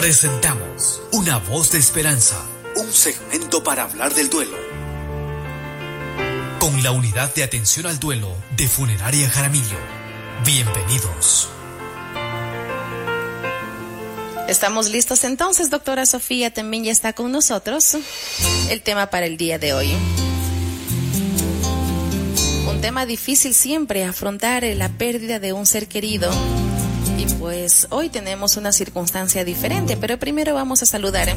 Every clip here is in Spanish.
Presentamos Una voz de esperanza, un segmento para hablar del duelo. Con la unidad de atención al duelo de Funeraria Jaramillo. Bienvenidos. Estamos listos entonces, doctora Sofía también ya está con nosotros. El tema para el día de hoy. Un tema difícil siempre, afrontar la pérdida de un ser querido. Y pues hoy tenemos una circunstancia diferente, pero primero vamos a saludar.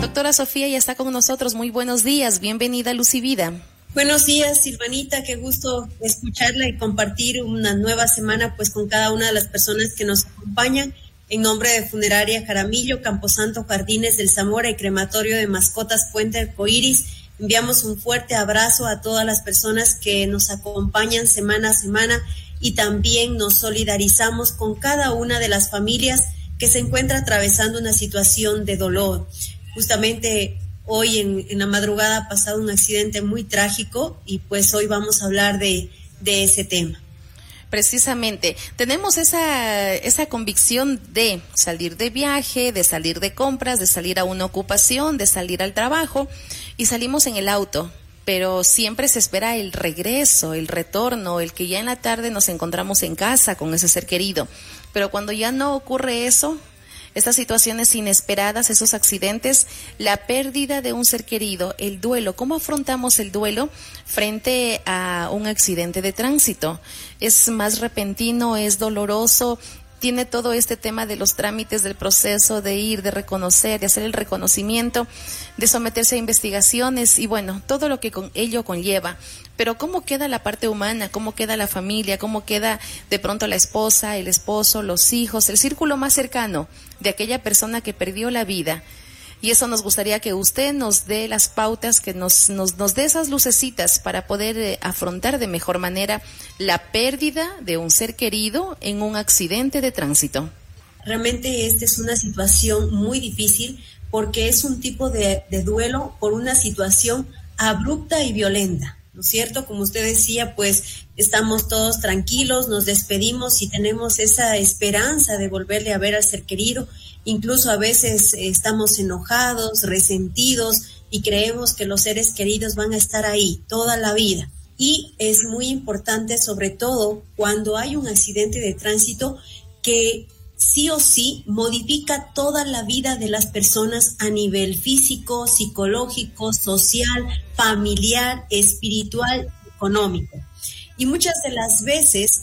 Doctora Sofía ya está con nosotros. Muy buenos días. Bienvenida a Lucivida. Buenos días, Silvanita. Qué gusto escucharla y compartir una nueva semana pues con cada una de las personas que nos acompañan. En nombre de Funeraria Jaramillo, Camposanto Jardines del Zamora y Crematorio de Mascotas Puente Arcoíris, enviamos un fuerte abrazo a todas las personas que nos acompañan semana a semana y también nos solidarizamos con cada una de las familias que se encuentra atravesando una situación de dolor. Justamente hoy en, la madrugada ha pasado un accidente muy trágico y pues hoy vamos a hablar de, de ese tema. Precisamente, tenemos esa, esa convicción de salir de viaje, de salir de compras, de salir a una ocupación, de salir al trabajo y salimos en el auto, pero siempre se espera el regreso, el retorno, el que ya en la tarde nos encontramos en casa con ese ser querido. Pero cuando ya no ocurre eso, estas situaciones inesperadas, esos accidentes, la pérdida de un ser querido, el duelo, ¿cómo afrontamos el duelo frente a un accidente de tránsito? ¿Es más repentino, es doloroso? Tiene todo este tema de los trámites del proceso, de ir, de reconocer, de hacer el reconocimiento, de someterse a investigaciones y bueno, todo lo que con ello conlleva. Pero ¿cómo queda la parte humana? ¿Cómo queda la familia? ¿Cómo queda de pronto la esposa, el esposo, los hijos, el círculo más cercano de aquella persona que perdió la vida? Y eso nos gustaría que usted nos dé las pautas, que nos, nos, nos dé esas lucecitas para poder eh, afrontar de mejor manera la pérdida de un ser querido en un accidente de tránsito. Realmente esta es una situación muy difícil porque es un tipo de, de duelo por una situación abrupta y violenta. ¿no es cierto? Como usted decía, pues estamos todos tranquilos, nos despedimos y tenemos esa esperanza de volverle a ver al ser querido. Incluso a veces estamos enojados, resentidos y creemos que los seres queridos van a estar ahí toda la vida. Y es muy importante, sobre todo cuando hay un accidente de tránsito, que sí o sí modifica toda la vida de las personas a nivel físico, psicológico, social, familiar, espiritual, económico. Y muchas de las veces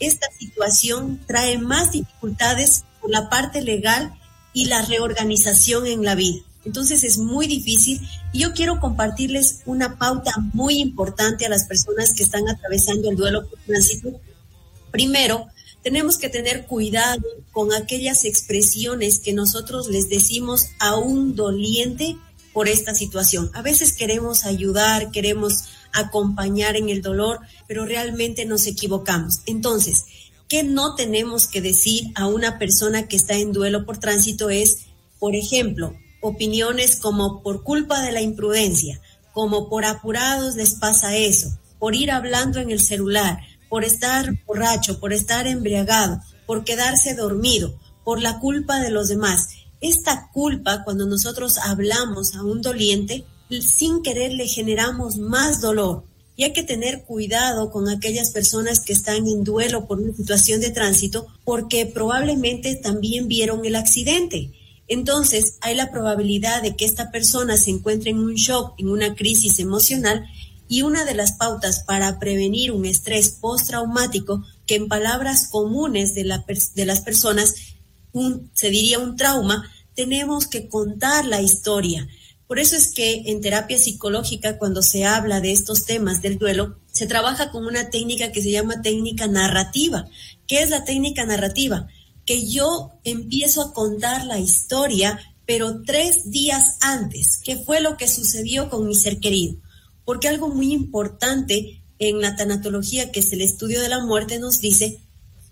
esta situación trae más dificultades por la parte legal y la reorganización en la vida. Entonces es muy difícil y yo quiero compartirles una pauta muy importante a las personas que están atravesando el duelo por tránsito. Primero, tenemos que tener cuidado con aquellas expresiones que nosotros les decimos a un doliente por esta situación. A veces queremos ayudar, queremos acompañar en el dolor, pero realmente nos equivocamos. Entonces, ¿qué no tenemos que decir a una persona que está en duelo por tránsito? Es, por ejemplo, opiniones como por culpa de la imprudencia, como por apurados les pasa eso, por ir hablando en el celular, por estar borracho, por estar embriagado, por quedarse dormido, por la culpa de los demás. Esta culpa, cuando nosotros hablamos a un doliente, sin querer le generamos más dolor. Y hay que tener cuidado con aquellas personas que están en duelo por una situación de tránsito, porque probablemente también vieron el accidente. Entonces, hay la probabilidad de que esta persona se encuentre en un shock, en una crisis emocional, y una de las pautas para prevenir un estrés postraumático, que en palabras comunes de, la, de las personas se diría un trauma, tenemos que contar la historia. Por eso es que en terapia psicológica, cuando se habla de estos temas del duelo, se trabaja con una técnica que se llama técnica narrativa. ¿Qué es la técnica narrativa? Que yo empiezo a contar la historia, pero tres días antes, ¿qué fue lo que sucedió con mi ser querido? porque algo muy importante en la tanatología, que es el estudio de la muerte, nos dice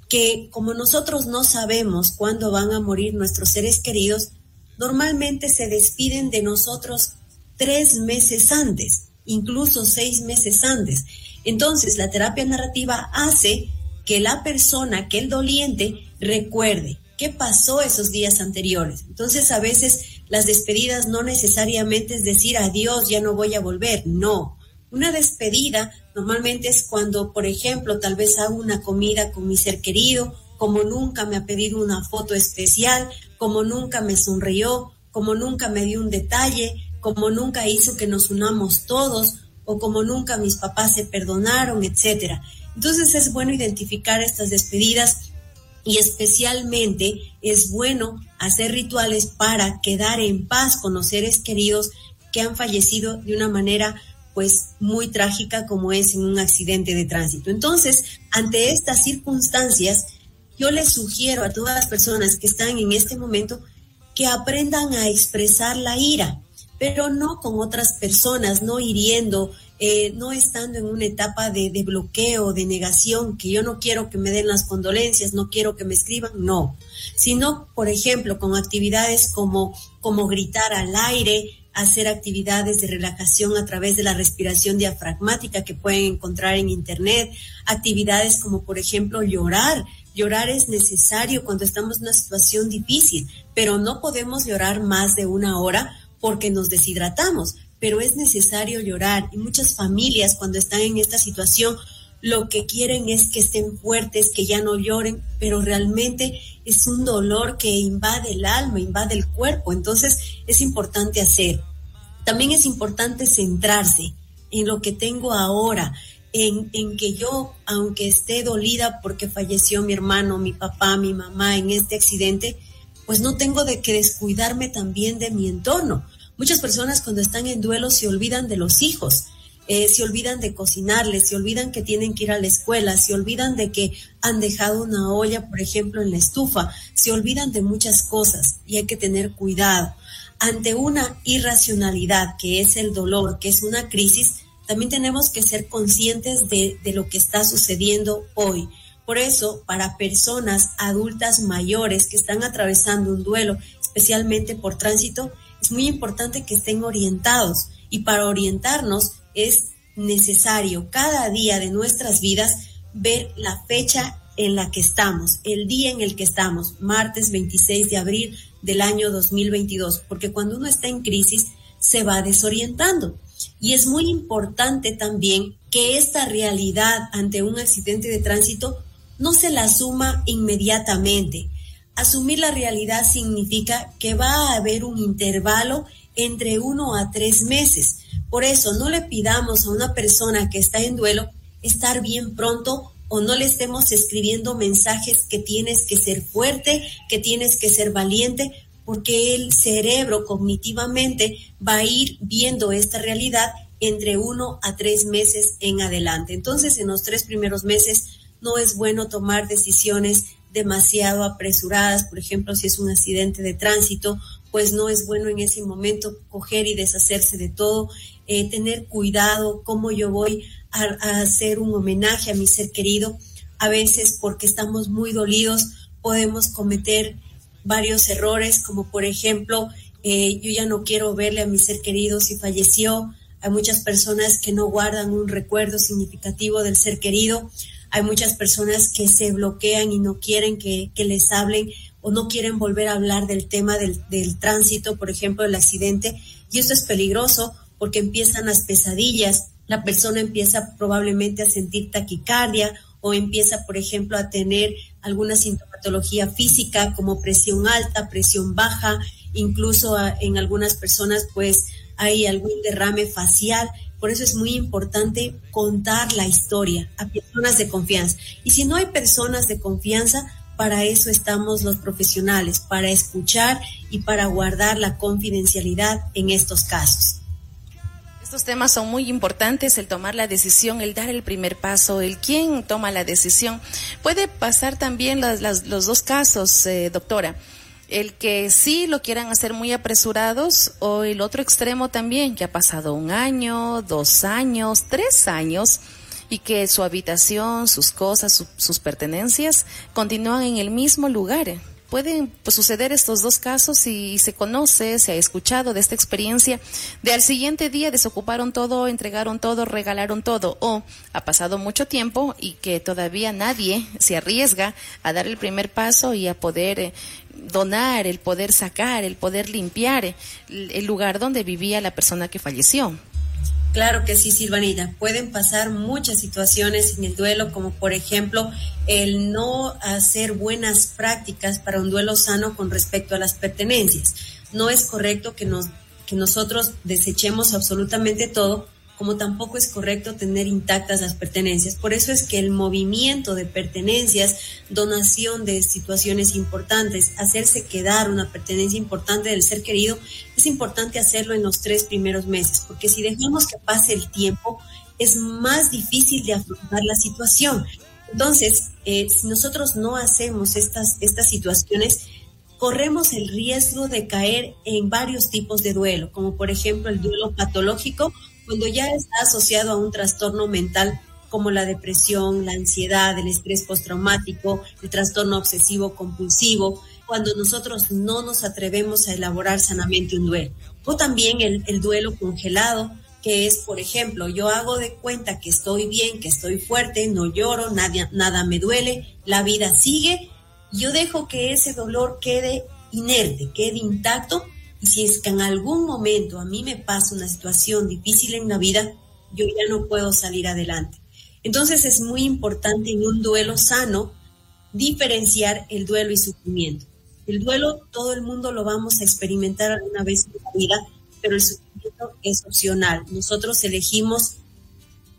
que como nosotros no sabemos cuándo van a morir nuestros seres queridos, normalmente se despiden de nosotros tres meses antes, incluso seis meses antes. Entonces, la terapia narrativa hace que la persona, que el doliente, recuerde qué pasó esos días anteriores. Entonces a veces las despedidas no necesariamente es decir adiós, ya no voy a volver, no. Una despedida normalmente es cuando, por ejemplo, tal vez hago una comida con mi ser querido, como nunca me ha pedido una foto especial, como nunca me sonrió, como nunca me dio un detalle, como nunca hizo que nos unamos todos o como nunca mis papás se perdonaron, etcétera. Entonces es bueno identificar estas despedidas y especialmente es bueno hacer rituales para quedar en paz con los seres queridos que han fallecido de una manera pues muy trágica como es en un accidente de tránsito. Entonces, ante estas circunstancias, yo les sugiero a todas las personas que están en este momento que aprendan a expresar la ira, pero no con otras personas, no hiriendo, eh, no estando en una etapa de, de, bloqueo, de negación, que yo no quiero que me den las condolencias, no quiero que me escriban, no, sino, por ejemplo, con actividades como, como gritar al aire, hacer actividades de relajación a través de la respiración diafragmática que pueden encontrar en Internet, actividades como, por ejemplo, llorar. Llorar es necesario cuando estamos en una situación difícil, pero no podemos llorar más de una hora porque nos deshidratamos, pero es necesario llorar. Y muchas familias cuando están en esta situación lo que quieren es que estén fuertes, que ya no lloren, pero realmente es un dolor que invade el alma, invade el cuerpo. Entonces es importante hacer. También es importante centrarse en lo que tengo ahora, en, que yo, aunque esté dolida porque falleció mi hermano, mi papá, mi mamá en este accidente, pues no tengo de que descuidarme también de mi entorno. Muchas personas cuando están en duelo se olvidan de los hijos, eh, se olvidan de cocinarles, se olvidan que tienen que ir a la escuela, se olvidan de que han dejado una olla, por ejemplo, en la estufa, se olvidan de muchas cosas y hay que tener cuidado. Ante una irracionalidad que es el dolor, que es una crisis, también tenemos que ser conscientes de, lo que está sucediendo hoy. Por eso, para personas adultas mayores que están atravesando un duelo, especialmente por tránsito, es muy importante que estén orientados y para orientarnos es necesario cada día de nuestras vidas ver la fecha en la que estamos, el día en el que estamos, martes 26 de abril del año 2022, porque cuando uno está en crisis se va desorientando. Y es muy importante también que esta realidad ante un accidente de tránsito no se la asuma inmediatamente, Asumir la realidad significa que va a haber un intervalo entre uno a tres meses. Por eso no le pidamos a una persona que está en duelo estar bien pronto o no le estemos escribiendo mensajes que tienes que ser fuerte, que tienes que ser valiente, porque el cerebro cognitivamente va a ir viendo esta realidad entre uno a tres meses en adelante. Entonces, en los tres primeros meses no es bueno tomar decisiones demasiado apresuradas, por ejemplo, si es un accidente de tránsito, pues no es bueno en ese momento coger y deshacerse de todo, eh, tener cuidado cómo yo voy a, a, hacer un homenaje a mi ser querido. A veces porque estamos muy dolidos podemos cometer varios errores, como por ejemplo, eh, yo ya no quiero verle a mi ser querido si falleció. Hay muchas personas que no guardan un recuerdo significativo del ser querido. Hay muchas personas que se bloquean y no quieren que, que les hablen o no quieren volver a hablar del tema del, del tránsito, por ejemplo, del accidente. Y esto es peligroso porque empiezan las pesadillas, la persona empieza probablemente a sentir taquicardia o empieza, por ejemplo, a tener alguna sintomatología física como presión alta, presión baja, incluso a, en algunas personas pues hay algún derrame facial. Por eso es muy importante contar la historia a personas de confianza. Y si no hay personas de confianza, para eso estamos los profesionales, para escuchar y para guardar la confidencialidad en estos casos. Estos temas son muy importantes, el tomar la decisión, el dar el primer paso, el quién toma la decisión. Puede pasar también las, las, los dos casos, eh, doctora el que sí lo quieran hacer muy apresurados o el otro extremo también, que ha pasado un año, dos años, tres años y que su habitación, sus cosas, su, sus pertenencias continúan en el mismo lugar. Pueden pues, suceder estos dos casos y se conoce, se ha escuchado de esta experiencia de al siguiente día desocuparon todo, entregaron todo, regalaron todo o ha pasado mucho tiempo y que todavía nadie se arriesga a dar el primer paso y a poder eh, donar, el poder sacar, el poder limpiar el lugar donde vivía la persona que falleció. Claro que sí, Silvanita. Pueden pasar muchas situaciones en el duelo, como por ejemplo el no hacer buenas prácticas para un duelo sano con respecto a las pertenencias. No es correcto que, nos, que nosotros desechemos absolutamente todo, como tampoco es correcto tener intactas las pertenencias. Por eso es que el movimiento de pertenencias, donación de situaciones importantes, hacerse quedar una pertenencia importante del ser querido, es importante hacerlo en los tres primeros meses, porque si dejamos que pase el tiempo, es más difícil de afrontar la situación. Entonces, eh, si nosotros no hacemos estas, estas situaciones, corremos el riesgo de caer en varios tipos de duelo, como por ejemplo el duelo patológico cuando ya está asociado a un trastorno mental como la depresión, la ansiedad, el estrés postraumático, el trastorno obsesivo compulsivo, cuando nosotros no nos atrevemos a elaborar sanamente un duelo. O también el, el duelo congelado, que es, por ejemplo, yo hago de cuenta que estoy bien, que estoy fuerte, no lloro, nada, nada me duele, la vida sigue, yo dejo que ese dolor quede inerte, quede intacto si es que en algún momento a mí me pasa una situación difícil en la vida, yo ya no puedo salir adelante. Entonces es muy importante en un duelo sano diferenciar el duelo y sufrimiento. El duelo todo el mundo lo vamos a experimentar alguna vez en la vida, pero el sufrimiento es opcional. Nosotros elegimos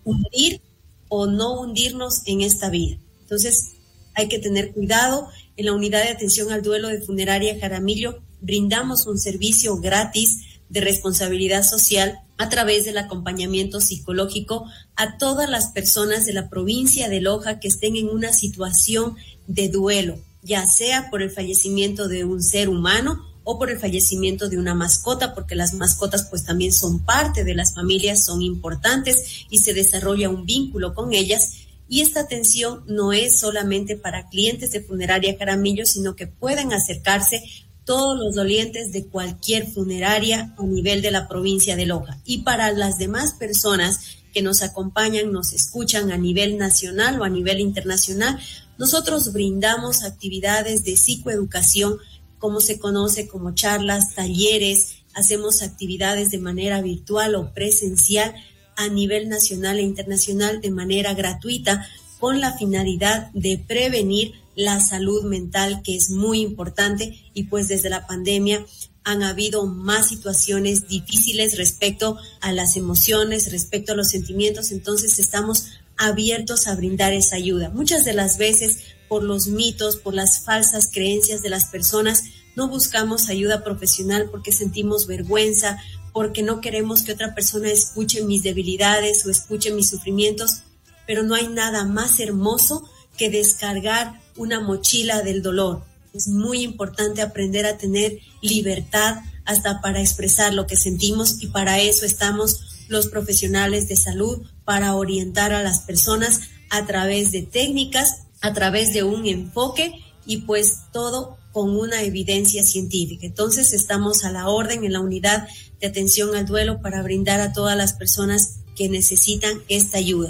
hundir o no hundirnos en esta vida. Entonces hay que tener cuidado. En la unidad de atención al duelo de funeraria Jaramillo brindamos un servicio gratis de responsabilidad social a través del acompañamiento psicológico a todas las personas de la provincia de Loja que estén en una situación de duelo, ya sea por el fallecimiento de un ser humano o por el fallecimiento de una mascota, porque las mascotas pues también son parte de las familias, son importantes y se desarrolla un vínculo con ellas. Y esta atención no es solamente para clientes de funeraria Caramillo, sino que pueden acercarse todos los dolientes de cualquier funeraria a nivel de la provincia de Loja. Y para las demás personas que nos acompañan, nos escuchan a nivel nacional o a nivel internacional, nosotros brindamos actividades de psicoeducación, como se conoce como charlas, talleres, hacemos actividades de manera virtual o presencial a nivel nacional e internacional de manera gratuita con la finalidad de prevenir la salud mental, que es muy importante, y pues desde la pandemia han habido más situaciones difíciles respecto a las emociones, respecto a los sentimientos, entonces estamos abiertos a brindar esa ayuda. Muchas de las veces por los mitos, por las falsas creencias de las personas, no buscamos ayuda profesional porque sentimos vergüenza, porque no queremos que otra persona escuche mis debilidades o escuche mis sufrimientos, pero no hay nada más hermoso que descargar una mochila del dolor. Es muy importante aprender a tener libertad hasta para expresar lo que sentimos y para eso estamos los profesionales de salud, para orientar a las personas a través de técnicas, a través de un enfoque y pues todo con una evidencia científica. Entonces estamos a la orden en la unidad de atención al duelo para brindar a todas las personas que necesitan esta ayuda.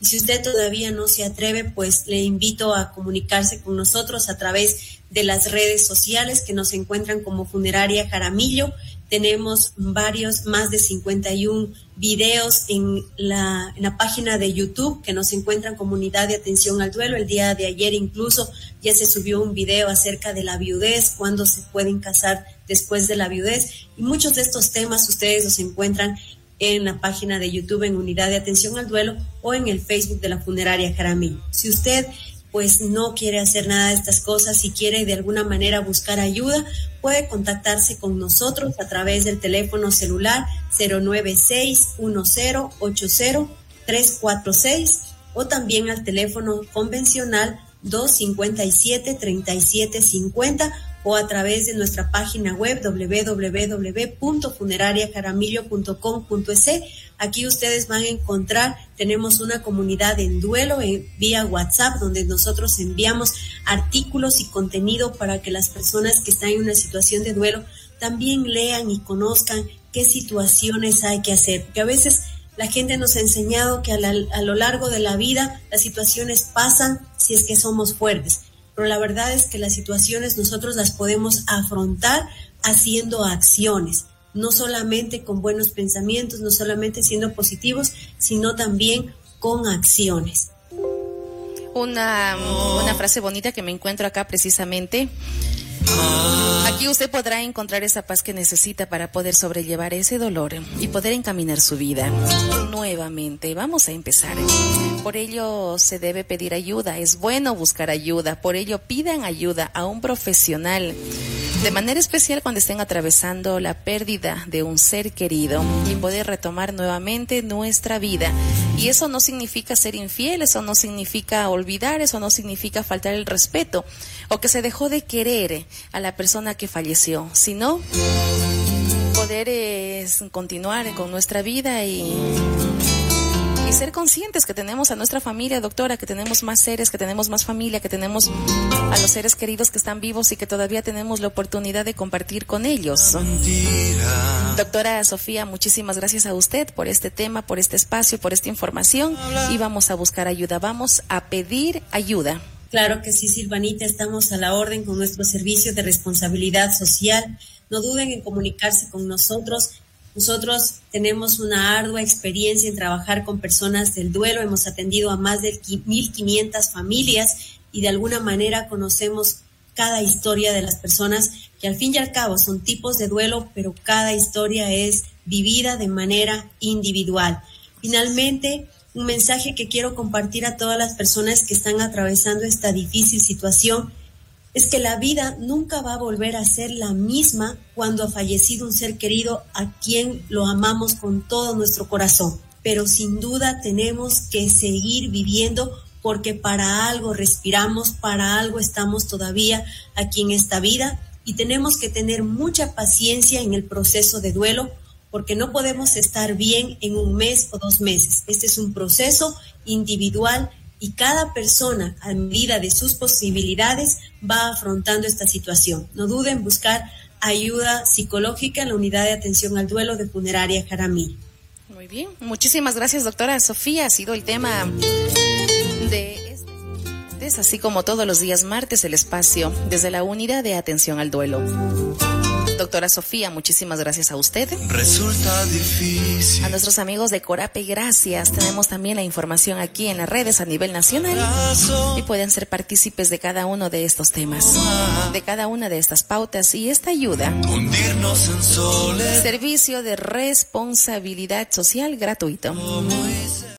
Y si usted todavía no se atreve, pues le invito a comunicarse con nosotros a través de las redes sociales que nos encuentran como Funeraria Jaramillo. Tenemos varios, más de 51 videos en la, en la página de YouTube que nos encuentran como Unidad de Atención al Duelo. El día de ayer incluso ya se subió un video acerca de la viudez, cuándo se pueden casar después de la viudez. Y muchos de estos temas ustedes los encuentran en la página de YouTube en Unidad de Atención al Duelo o en el Facebook de la Funeraria Jaramillo. Si usted pues no quiere hacer nada de estas cosas y quiere de alguna manera buscar ayuda, puede contactarse con nosotros a través del teléfono celular 096-1080-346 o también al teléfono convencional 257-3750 o a través de nuestra página web www.funerariacaramillo.com.es. Aquí ustedes van a encontrar, tenemos una comunidad en duelo en, vía WhatsApp donde nosotros enviamos artículos y contenido para que las personas que están en una situación de duelo también lean y conozcan qué situaciones hay que hacer, porque a veces la gente nos ha enseñado que a, a, lo largo de la vida las situaciones pasan si es que somos fuertes, pero la verdad es que las situaciones nosotros las podemos afrontar haciendo acciones, no solamente con buenos pensamientos, no solamente siendo positivos, sino también con acciones. Una, una frase bonita que me encuentro acá precisamente Aquí usted podrá encontrar esa paz que necesita para poder sobrellevar ese dolor y poder encaminar su vida nuevamente. Vamos a empezar. Por ello se debe pedir ayuda. Es bueno buscar ayuda. Por ello pidan ayuda a un profesional. De manera especial cuando estén atravesando la pérdida de un ser querido y poder retomar nuevamente nuestra vida. Y eso no significa ser infiel, eso no significa olvidar, eso no significa faltar el respeto o que se dejó de querer a la persona que falleció, sino poder es, continuar con nuestra vida y, y ser conscientes que tenemos a nuestra familia, doctora, que tenemos más seres, que tenemos más familia, que tenemos a los seres queridos que están vivos y que todavía tenemos la oportunidad de compartir con ellos. Doctora Sofía, muchísimas gracias a usted por este tema, por este espacio, por esta información y vamos a buscar ayuda, vamos a pedir ayuda. Claro que sí, Silvanita, estamos a la orden con nuestro servicio de responsabilidad social. No duden en comunicarse con nosotros. Nosotros tenemos una ardua experiencia en trabajar con personas del duelo. Hemos atendido a más de 1.500 familias y de alguna manera conocemos cada historia de las personas que al fin y al cabo son tipos de duelo, pero cada historia es vivida de manera individual. Finalmente, un mensaje que quiero compartir a todas las personas que están atravesando esta difícil situación es que la vida nunca va a volver a ser la misma cuando ha fallecido un ser querido a quien lo amamos con todo nuestro corazón. Pero sin duda tenemos que seguir viviendo porque para algo respiramos, para algo estamos todavía aquí en esta vida y tenemos que tener mucha paciencia en el proceso de duelo porque no podemos estar bien en un mes o dos meses. Este es un proceso individual y cada persona, a medida de sus posibilidades, va afrontando esta situación. No duden en buscar ayuda psicológica en la unidad de atención al duelo de Funeraria Jaramillo. Muy bien, muchísimas gracias, doctora Sofía. Ha sido el tema de este, así como todos los días martes, el espacio desde la unidad de atención al duelo. Doctora Sofía, muchísimas gracias a usted. Resulta difícil. A nuestros amigos de Corape, gracias. Tenemos también la información aquí en las redes a nivel nacional y pueden ser partícipes de cada uno de estos temas, de cada una de estas pautas y esta ayuda. Hundirnos en soledad. Servicio de responsabilidad social gratuito.